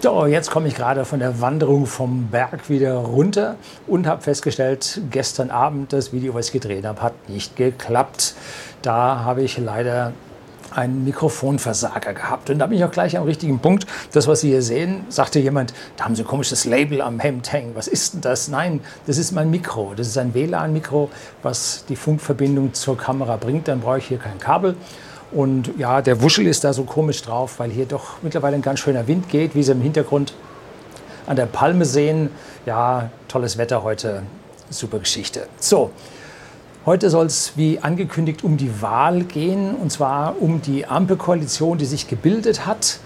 So, jetzt komme ich gerade von der Wanderung vom Berg wieder runter und habe festgestellt, gestern Abend das Video, was ich gedreht habe, hat nicht geklappt. Da habe ich leider einen Mikrofonversager gehabt. Und da bin ich auch gleich am richtigen Punkt. Das, was Sie hier sehen, sagte jemand, da haben Sie ein komisches Label am Hemd hängen. Was ist denn das? Nein, das ist mein Mikro. Das ist ein WLAN-Mikro, was die Funkverbindung zur Kamera bringt. Dann brauche ich hier kein Kabel. Und ja, der Wuschel ist da so komisch drauf, weil hier doch mittlerweile ein ganz schöner Wind geht, wie Sie im Hintergrund an der Palme sehen. Ja, tolles Wetter heute, super Geschichte. So, heute soll es wie angekündigt um die Wahl gehen, und zwar um die Ampelkoalition, die sich gebildet hat.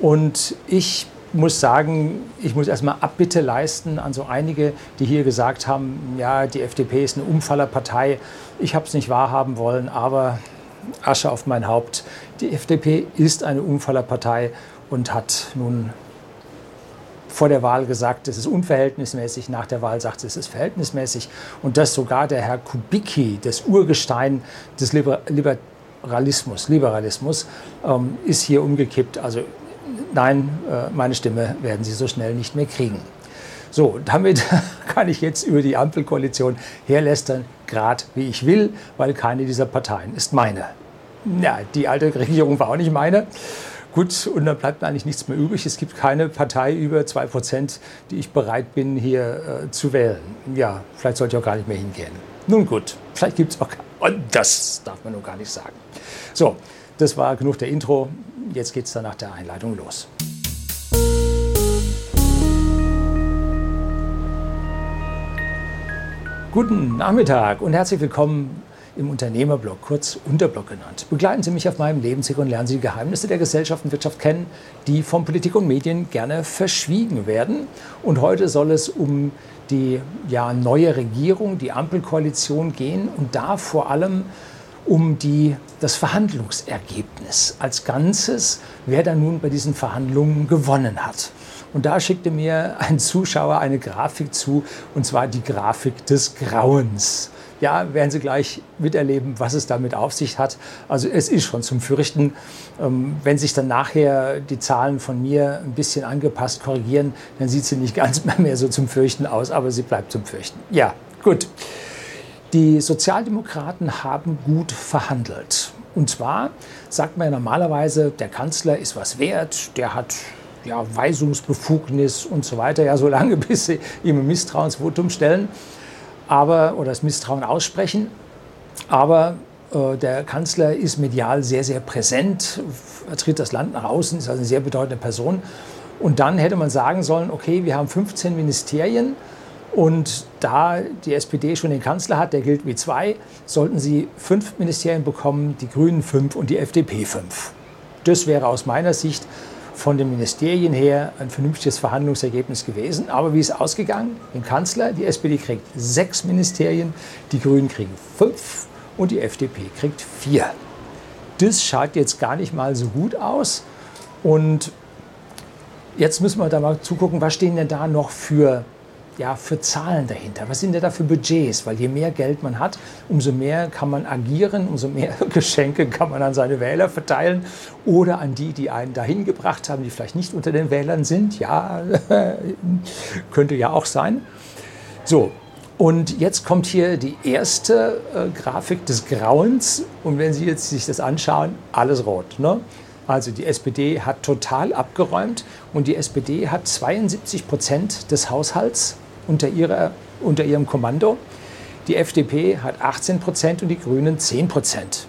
Und ich muss sagen, ich muss erstmal Abbitte leisten an so einige, die hier gesagt haben, ja, die FDP ist eine Umfallerpartei. Ich habe es nicht wahrhaben wollen, aber Asche auf mein Haupt. Die FDP ist eine Umfallerpartei und hat nun vor der Wahl gesagt, es ist unverhältnismäßig, nach der Wahl sagt es, es ist verhältnismäßig und dass sogar der Herr Kubicki, das Urgestein des Liberalismus, Liberalismus ähm, ist hier umgekippt. Also nein, äh, meine Stimme werden Sie so schnell nicht mehr kriegen. So, damit kann ich jetzt über die Ampelkoalition herlästern, gerade wie ich will, weil keine dieser Parteien ist meine. Ja, die alte Regierung war auch nicht meine. Gut, und dann bleibt mir eigentlich nichts mehr übrig. Es gibt keine Partei über 2%, die ich bereit bin, hier äh, zu wählen. Ja, vielleicht sollte ich auch gar nicht mehr hingehen. Nun gut, vielleicht gibt es auch. Und das darf man nur gar nicht sagen. So, das war genug der Intro. Jetzt geht es dann nach der Einleitung los. Guten Nachmittag und herzlich willkommen im Unternehmerblog, kurz Unterblog genannt. Begleiten Sie mich auf meinem Lebensweg und lernen Sie die Geheimnisse der Gesellschaft und Wirtschaft kennen, die von Politik und Medien gerne verschwiegen werden. Und heute soll es um die ja, neue Regierung, die Ampelkoalition gehen und da vor allem um die, das Verhandlungsergebnis als Ganzes, wer da nun bei diesen Verhandlungen gewonnen hat. Und da schickte mir ein Zuschauer eine Grafik zu, und zwar die Grafik des Grauens. Ja, werden Sie gleich miterleben, was es damit auf sich hat. Also es ist schon zum Fürchten. Ähm, wenn sich dann nachher die Zahlen von mir ein bisschen angepasst korrigieren, dann sieht sie nicht ganz mehr so zum Fürchten aus, aber sie bleibt zum Fürchten. Ja, gut. Die Sozialdemokraten haben gut verhandelt. Und zwar sagt man ja normalerweise, der Kanzler ist was wert, der hat ja, Weisungsbefugnis und so weiter, ja, solange bis sie ihm ein Misstrauensvotum stellen aber, oder das Misstrauen aussprechen. Aber äh, der Kanzler ist medial sehr, sehr präsent, vertritt das Land nach außen, ist also eine sehr bedeutende Person. Und dann hätte man sagen sollen, okay, wir haben 15 Ministerien und da die SPD schon den Kanzler hat, der gilt wie zwei, sollten sie fünf Ministerien bekommen, die Grünen fünf und die FDP fünf. Das wäre aus meiner Sicht von den Ministerien her ein vernünftiges Verhandlungsergebnis gewesen. Aber wie ist es ausgegangen? Den Kanzler, die SPD kriegt sechs Ministerien, die Grünen kriegen fünf und die FDP kriegt vier. Das schaut jetzt gar nicht mal so gut aus. Und jetzt müssen wir da mal zugucken, was stehen denn da noch für ja, für Zahlen dahinter? Was sind denn da für Budgets? Weil je mehr Geld man hat, umso mehr kann man agieren, umso mehr Geschenke kann man an seine Wähler verteilen oder an die, die einen dahin gebracht haben, die vielleicht nicht unter den Wählern sind. Ja, könnte ja auch sein. So, und jetzt kommt hier die erste äh, Grafik des Grauens. Und wenn Sie jetzt sich das anschauen, alles rot. Ne? Also die SPD hat total abgeräumt und die SPD hat 72 Prozent des Haushalts unter, ihrer, unter ihrem Kommando. Die FDP hat 18 Prozent und die Grünen 10 Prozent.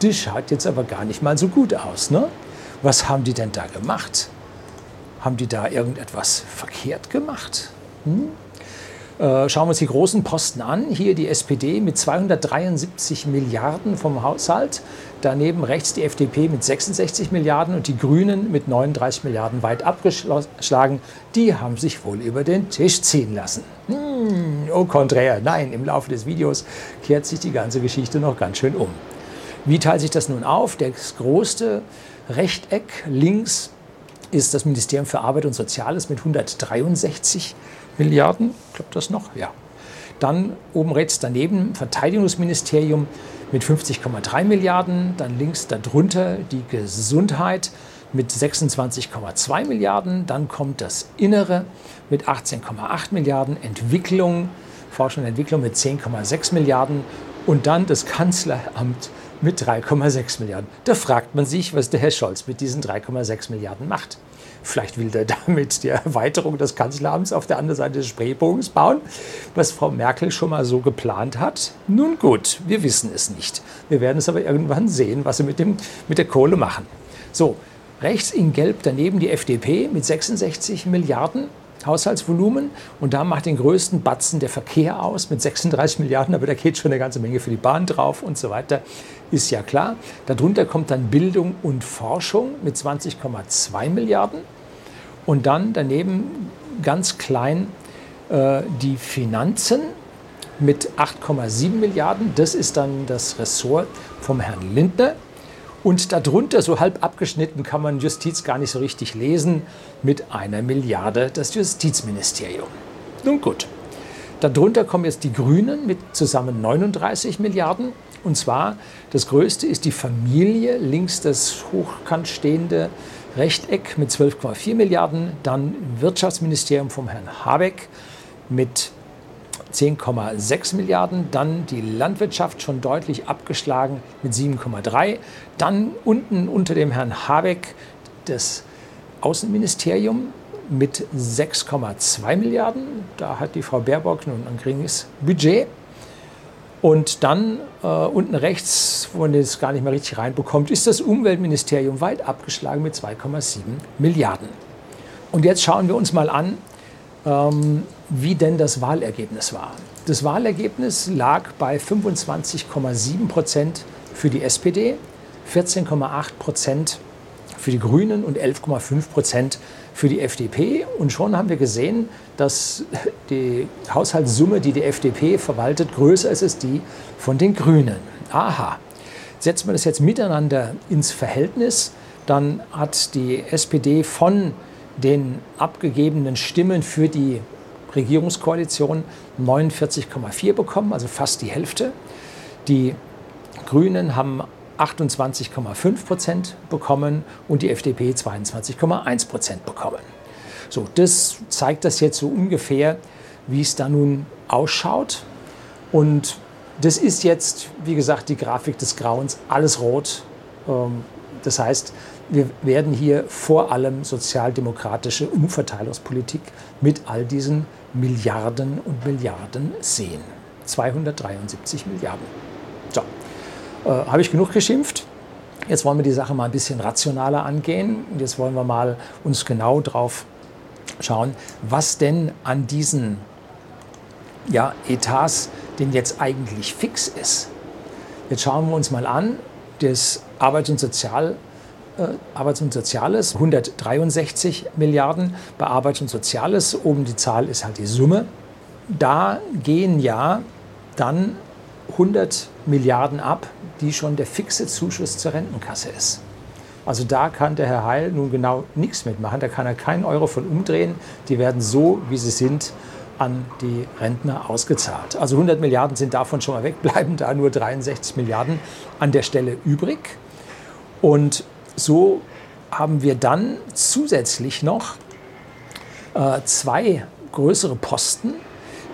Das schaut jetzt aber gar nicht mal so gut aus. Ne? Was haben die denn da gemacht? Haben die da irgendetwas verkehrt gemacht? Hm? Äh, schauen wir uns die großen Posten an. Hier die SPD mit 273 Milliarden vom Haushalt. Daneben rechts die FDP mit 66 Milliarden und die Grünen mit 39 Milliarden weit abgeschlagen. Die haben sich wohl über den Tisch ziehen lassen. Hm, au contraire, nein, im Laufe des Videos kehrt sich die ganze Geschichte noch ganz schön um. Wie teilt sich das nun auf? Das größte Rechteck links ist das Ministerium für Arbeit und Soziales mit 163 Milliarden, klappt das noch? Ja. Dann oben rechts daneben Verteidigungsministerium mit 50,3 Milliarden. Dann links darunter die Gesundheit mit 26,2 Milliarden. Dann kommt das Innere mit 18,8 Milliarden. Entwicklung, Forschung und Entwicklung mit 10,6 Milliarden. Und dann das Kanzleramt mit 3,6 Milliarden. Da fragt man sich, was der Herr Scholz mit diesen 3,6 Milliarden macht. Vielleicht will er damit die Erweiterung des Kanzleramts auf der anderen Seite des Spreebogens bauen, was Frau Merkel schon mal so geplant hat. Nun gut, wir wissen es nicht. Wir werden es aber irgendwann sehen, was sie mit, dem, mit der Kohle machen. So, rechts in Gelb daneben die FDP mit 66 Milliarden. Haushaltsvolumen und da macht den größten Batzen der Verkehr aus mit 36 Milliarden, aber da geht schon eine ganze Menge für die Bahn drauf und so weiter, ist ja klar. Darunter kommt dann Bildung und Forschung mit 20,2 Milliarden und dann daneben ganz klein äh, die Finanzen mit 8,7 Milliarden. Das ist dann das Ressort vom Herrn Lindner. Und darunter, so halb abgeschnitten, kann man Justiz gar nicht so richtig lesen, mit einer Milliarde das Justizministerium. Nun gut. Darunter kommen jetzt die Grünen mit zusammen 39 Milliarden. Und zwar das größte ist die Familie, links das hochkant stehende Rechteck mit 12,4 Milliarden, dann Wirtschaftsministerium vom Herrn Habeck mit 10,6 Milliarden, dann die Landwirtschaft schon deutlich abgeschlagen mit 7,3, dann unten unter dem Herrn Habeck das Außenministerium mit 6,2 Milliarden. Da hat die Frau Baerbock nun ein geringes Budget. Und dann äh, unten rechts, wo man das gar nicht mehr richtig reinbekommt, ist das Umweltministerium weit abgeschlagen mit 2,7 Milliarden. Und jetzt schauen wir uns mal an, ähm, wie denn das Wahlergebnis war. Das Wahlergebnis lag bei 25,7 Prozent für die SPD, 14,8 Prozent für die Grünen und 11,5 Prozent für die FDP. Und schon haben wir gesehen, dass die Haushaltssumme, die die FDP verwaltet, größer ist als die von den Grünen. Aha. Setzt man das jetzt miteinander ins Verhältnis, dann hat die SPD von den abgegebenen Stimmen für die Regierungskoalition 49,4 bekommen, also fast die Hälfte. Die Grünen haben 28,5 Prozent bekommen und die FDP 22,1 Prozent bekommen. So, das zeigt das jetzt so ungefähr, wie es da nun ausschaut. Und das ist jetzt, wie gesagt, die Grafik des Grauens, alles rot. Ähm, das heißt, wir werden hier vor allem sozialdemokratische Umverteilungspolitik mit all diesen Milliarden und Milliarden sehen. 273 Milliarden. Äh, habe ich genug geschimpft. Jetzt wollen wir die Sache mal ein bisschen rationaler angehen. Jetzt wollen wir mal uns genau drauf schauen, was denn an diesen ja, Etats denn jetzt eigentlich fix ist. Jetzt schauen wir uns mal an, das Arbeits- und Sozial äh, Arbeits- und Soziales 163 Milliarden. Bei Arbeits- und Soziales, oben die Zahl ist halt die Summe. Da gehen ja dann 100 Milliarden ab, die schon der fixe Zuschuss zur Rentenkasse ist. Also da kann der Herr Heil nun genau nichts mitmachen. Da kann er keinen Euro von umdrehen. Die werden so, wie sie sind, an die Rentner ausgezahlt. Also 100 Milliarden sind davon schon mal weg, bleiben da nur 63 Milliarden an der Stelle übrig. Und so haben wir dann zusätzlich noch äh, zwei größere Posten,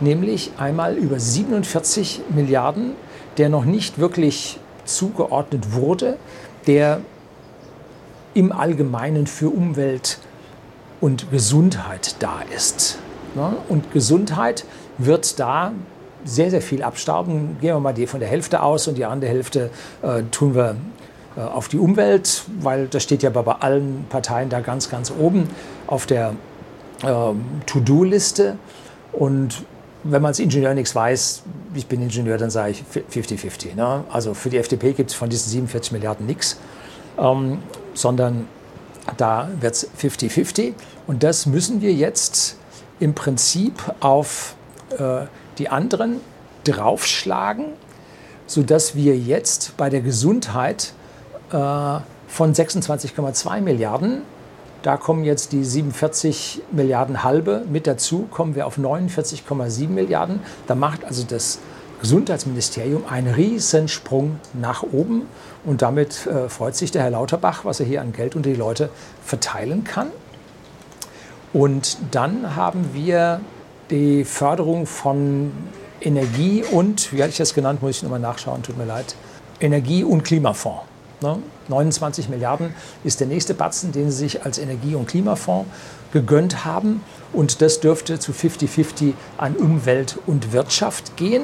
nämlich einmal über 47 Milliarden, der noch nicht wirklich zugeordnet wurde, der im Allgemeinen für Umwelt und Gesundheit da ist. Und Gesundheit wird da sehr, sehr viel abstauben. Gehen wir mal die von der Hälfte aus und die andere Hälfte äh, tun wir äh, auf die Umwelt, weil das steht ja bei allen Parteien da ganz, ganz oben auf der äh, To-Do-Liste. Und wenn man als Ingenieur nichts weiß, ich bin Ingenieur, dann sage ich 50-50. Ne? Also für die FDP gibt es von diesen 47 Milliarden nichts, ähm, sondern da wird es 50-50. Und das müssen wir jetzt im Prinzip auf äh, die anderen draufschlagen, sodass wir jetzt bei der Gesundheit äh, von 26,2 Milliarden. Da kommen jetzt die 47 Milliarden halbe mit dazu, kommen wir auf 49,7 Milliarden. Da macht also das Gesundheitsministerium ein Riesensprung nach oben. Und damit äh, freut sich der Herr Lauterbach, was er hier an Geld unter die Leute verteilen kann. Und dann haben wir die Förderung von Energie und, wie hatte ich das genannt, muss ich nochmal nachschauen, tut mir leid, Energie- und Klimafonds. 29 ne? Milliarden ist der nächste Batzen, den Sie sich als Energie- und Klimafonds gegönnt haben. Und das dürfte zu 50-50 an Umwelt und Wirtschaft gehen,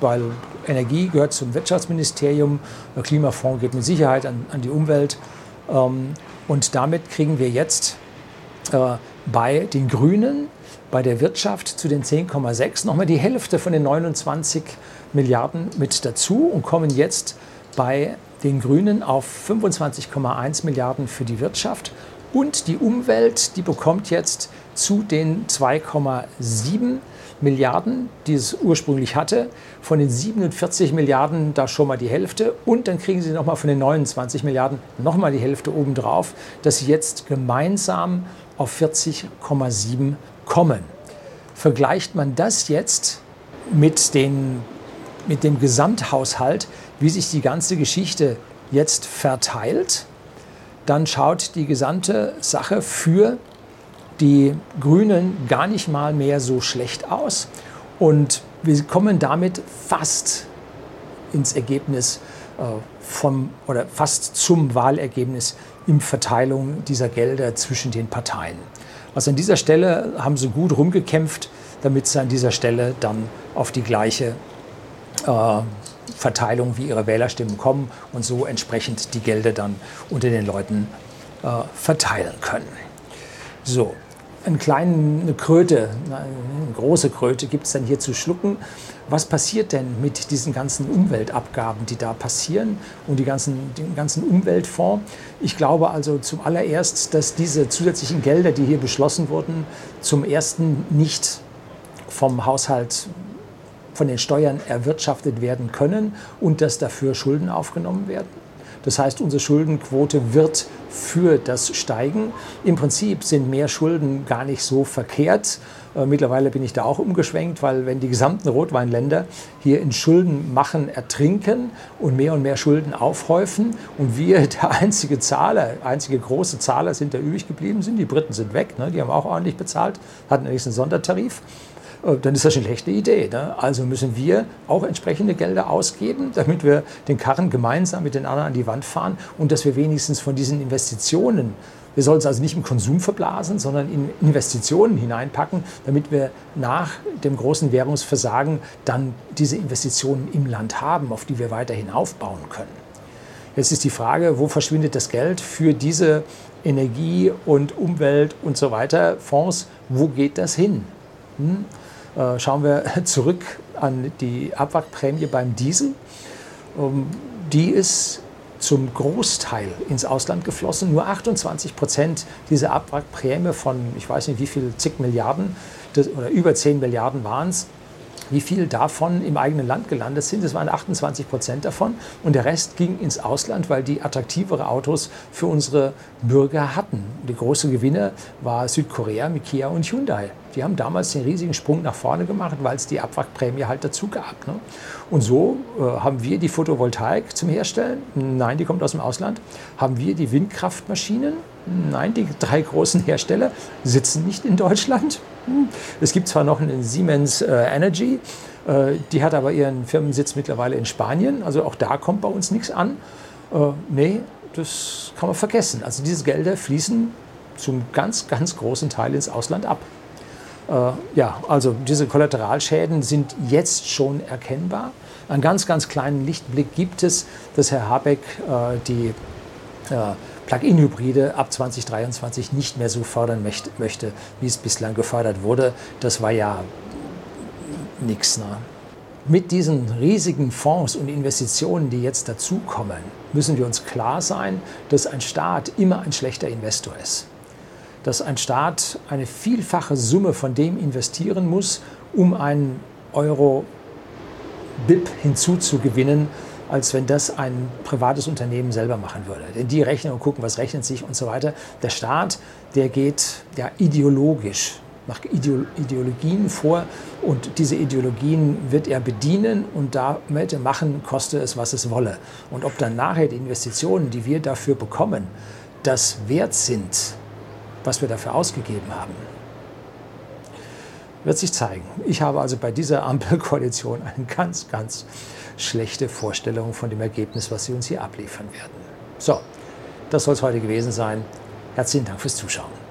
weil Energie gehört zum Wirtschaftsministerium, der Klimafonds geht mit Sicherheit an, an die Umwelt. Ähm, und damit kriegen wir jetzt äh, bei den Grünen, bei der Wirtschaft zu den 10,6 nochmal die Hälfte von den 29 Milliarden mit dazu und kommen jetzt bei den Grünen auf 25,1 Milliarden für die Wirtschaft. Und die Umwelt, die bekommt jetzt zu den 2,7 Milliarden, die es ursprünglich hatte, von den 47 Milliarden da schon mal die Hälfte. Und dann kriegen sie nochmal von den 29 Milliarden nochmal die Hälfte obendrauf, dass sie jetzt gemeinsam auf 40,7 kommen. Vergleicht man das jetzt mit, den, mit dem Gesamthaushalt, wie sich die ganze Geschichte jetzt verteilt, dann schaut die gesamte Sache für die Grünen gar nicht mal mehr so schlecht aus. Und wir kommen damit fast ins Ergebnis äh, vom oder fast zum Wahlergebnis in Verteilung dieser Gelder zwischen den Parteien. Also an dieser Stelle haben sie gut rumgekämpft, damit sie an dieser Stelle dann auf die gleiche Verteilung wie ihre Wählerstimmen kommen und so entsprechend die Gelder dann unter den Leuten äh, verteilen können. So, eine kleine Kröte, eine große Kröte gibt es dann hier zu schlucken. Was passiert denn mit diesen ganzen Umweltabgaben, die da passieren und die ganzen, den ganzen Umweltfonds? Ich glaube also zum allererst, dass diese zusätzlichen Gelder, die hier beschlossen wurden, zum ersten nicht vom Haushalt von den Steuern erwirtschaftet werden können und dass dafür Schulden aufgenommen werden. Das heißt, unsere Schuldenquote wird für das steigen. Im Prinzip sind mehr Schulden gar nicht so verkehrt. Äh, mittlerweile bin ich da auch umgeschwenkt, weil wenn die gesamten Rotweinländer hier in Schulden machen, ertrinken und mehr und mehr Schulden aufhäufen und wir der einzige Zahler, einzige große Zahler sind, der übrig geblieben sind, die Briten sind weg, ne? die haben auch ordentlich bezahlt, hatten allerdings einen Sondertarif. Äh, dann ist das eine schlechte Idee. Ne? Also müssen wir auch entsprechende Gelder ausgeben, damit wir den Karren gemeinsam mit den anderen an die Wand fahren und dass wir wenigstens von diesen Investitionen, wir sollen es also nicht im Konsum verblasen, sondern in Investitionen hineinpacken, damit wir nach dem großen Währungsversagen dann diese Investitionen im Land haben, auf die wir weiterhin aufbauen können. Jetzt ist die Frage, wo verschwindet das Geld für diese Energie- und Umwelt- und so weiter Fonds? Wo geht das hin? Hm? Äh, schauen wir zurück an die Abwrackprämie beim Diesel. Ähm, die ist zum Großteil ins Ausland geflossen. Nur 28 Prozent dieser Abwrackprämie von, ich weiß nicht wie viel, zig Milliarden das, oder über 10 Milliarden waren es, wie viel davon im eigenen Land gelandet sind. Das waren 28 Prozent davon. Und der Rest ging ins Ausland, weil die attraktivere Autos für unsere Bürger hatten. Der große Gewinner war Südkorea mit Kia und Hyundai. Die haben damals den riesigen Sprung nach vorne gemacht, weil es die Abwrackprämie halt dazu gab. Ne? Und so äh, haben wir die Photovoltaik zum Herstellen. Nein, die kommt aus dem Ausland. Haben wir die Windkraftmaschinen. Nein, die drei großen Hersteller sitzen nicht in Deutschland. Hm. Es gibt zwar noch einen Siemens äh, Energy, äh, die hat aber ihren Firmensitz mittlerweile in Spanien. Also auch da kommt bei uns nichts an. Äh, nee, das kann man vergessen. Also diese Gelder fließen zum ganz, ganz großen Teil ins Ausland ab. Äh, ja, also diese Kollateralschäden sind jetzt schon erkennbar. Einen ganz, ganz kleinen Lichtblick gibt es, dass Herr Habeck äh, die äh, Plug-in-Hybride ab 2023 nicht mehr so fördern möchte, wie es bislang gefördert wurde. Das war ja nichts. Ne? Mit diesen riesigen Fonds und Investitionen, die jetzt dazukommen, müssen wir uns klar sein, dass ein Staat immer ein schlechter Investor ist dass ein Staat eine vielfache Summe von dem investieren muss, um einen Euro BIP hinzuzugewinnen, als wenn das ein privates Unternehmen selber machen würde. Denn die rechnen und gucken, was rechnet sich und so weiter. Der Staat, der geht ja ideologisch macht Ideologien vor und diese Ideologien wird er bedienen und damit machen, koste es, was es wolle. Und ob dann nachher die Investitionen, die wir dafür bekommen, das wert sind, was wir dafür ausgegeben haben, wird sich zeigen. Ich habe also bei dieser Ampelkoalition eine ganz, ganz schlechte Vorstellung von dem Ergebnis, was sie uns hier abliefern werden. So, das soll es heute gewesen sein. Herzlichen Dank fürs Zuschauen.